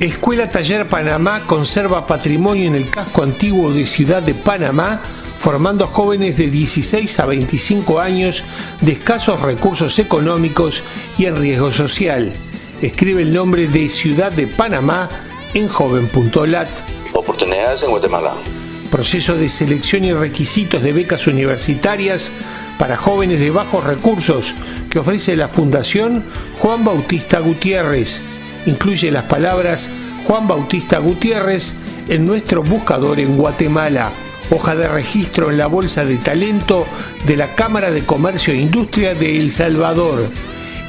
Escuela Taller Panamá conserva patrimonio en el casco antiguo de Ciudad de Panamá, formando jóvenes de 16 a 25 años de escasos recursos económicos y en riesgo social. Escribe el nombre de Ciudad de Panamá en joven.lat. Oportunidades en Guatemala. Proceso de selección y requisitos de becas universitarias para jóvenes de bajos recursos que ofrece la Fundación Juan Bautista Gutiérrez incluye las palabras Juan Bautista Gutiérrez en nuestro buscador en Guatemala, hoja de registro en la Bolsa de Talento de la Cámara de Comercio e Industria de El Salvador.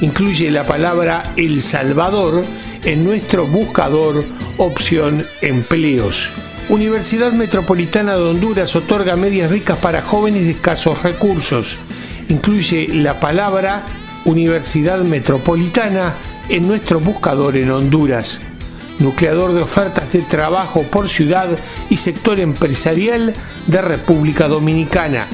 Incluye la palabra El Salvador en nuestro buscador opción empleos. Universidad Metropolitana de Honduras otorga medias becas para jóvenes de escasos recursos. Incluye la palabra Universidad Metropolitana en nuestro buscador en Honduras, nucleador de ofertas de trabajo por ciudad y sector empresarial de República Dominicana.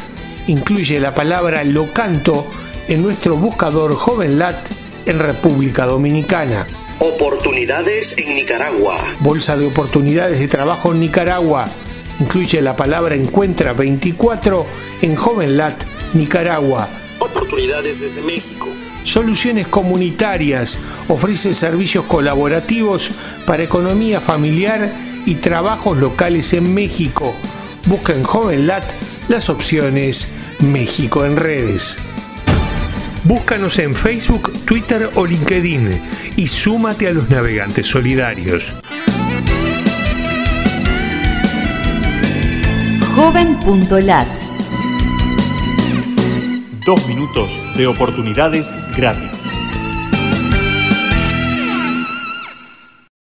Incluye la palabra locanto en nuestro buscador JovenLat en República Dominicana. Oportunidades en Nicaragua. Bolsa de oportunidades de trabajo en Nicaragua. Incluye la palabra encuentra 24 en JovenLat, Nicaragua. Oportunidades desde México. Soluciones Comunitarias ofrece servicios colaborativos para economía familiar y trabajos locales en México. Busca en JovenLat las opciones México en redes. Búscanos en Facebook, Twitter o LinkedIn y súmate a los navegantes solidarios. Joven.lat Dos minutos de oportunidades gratis.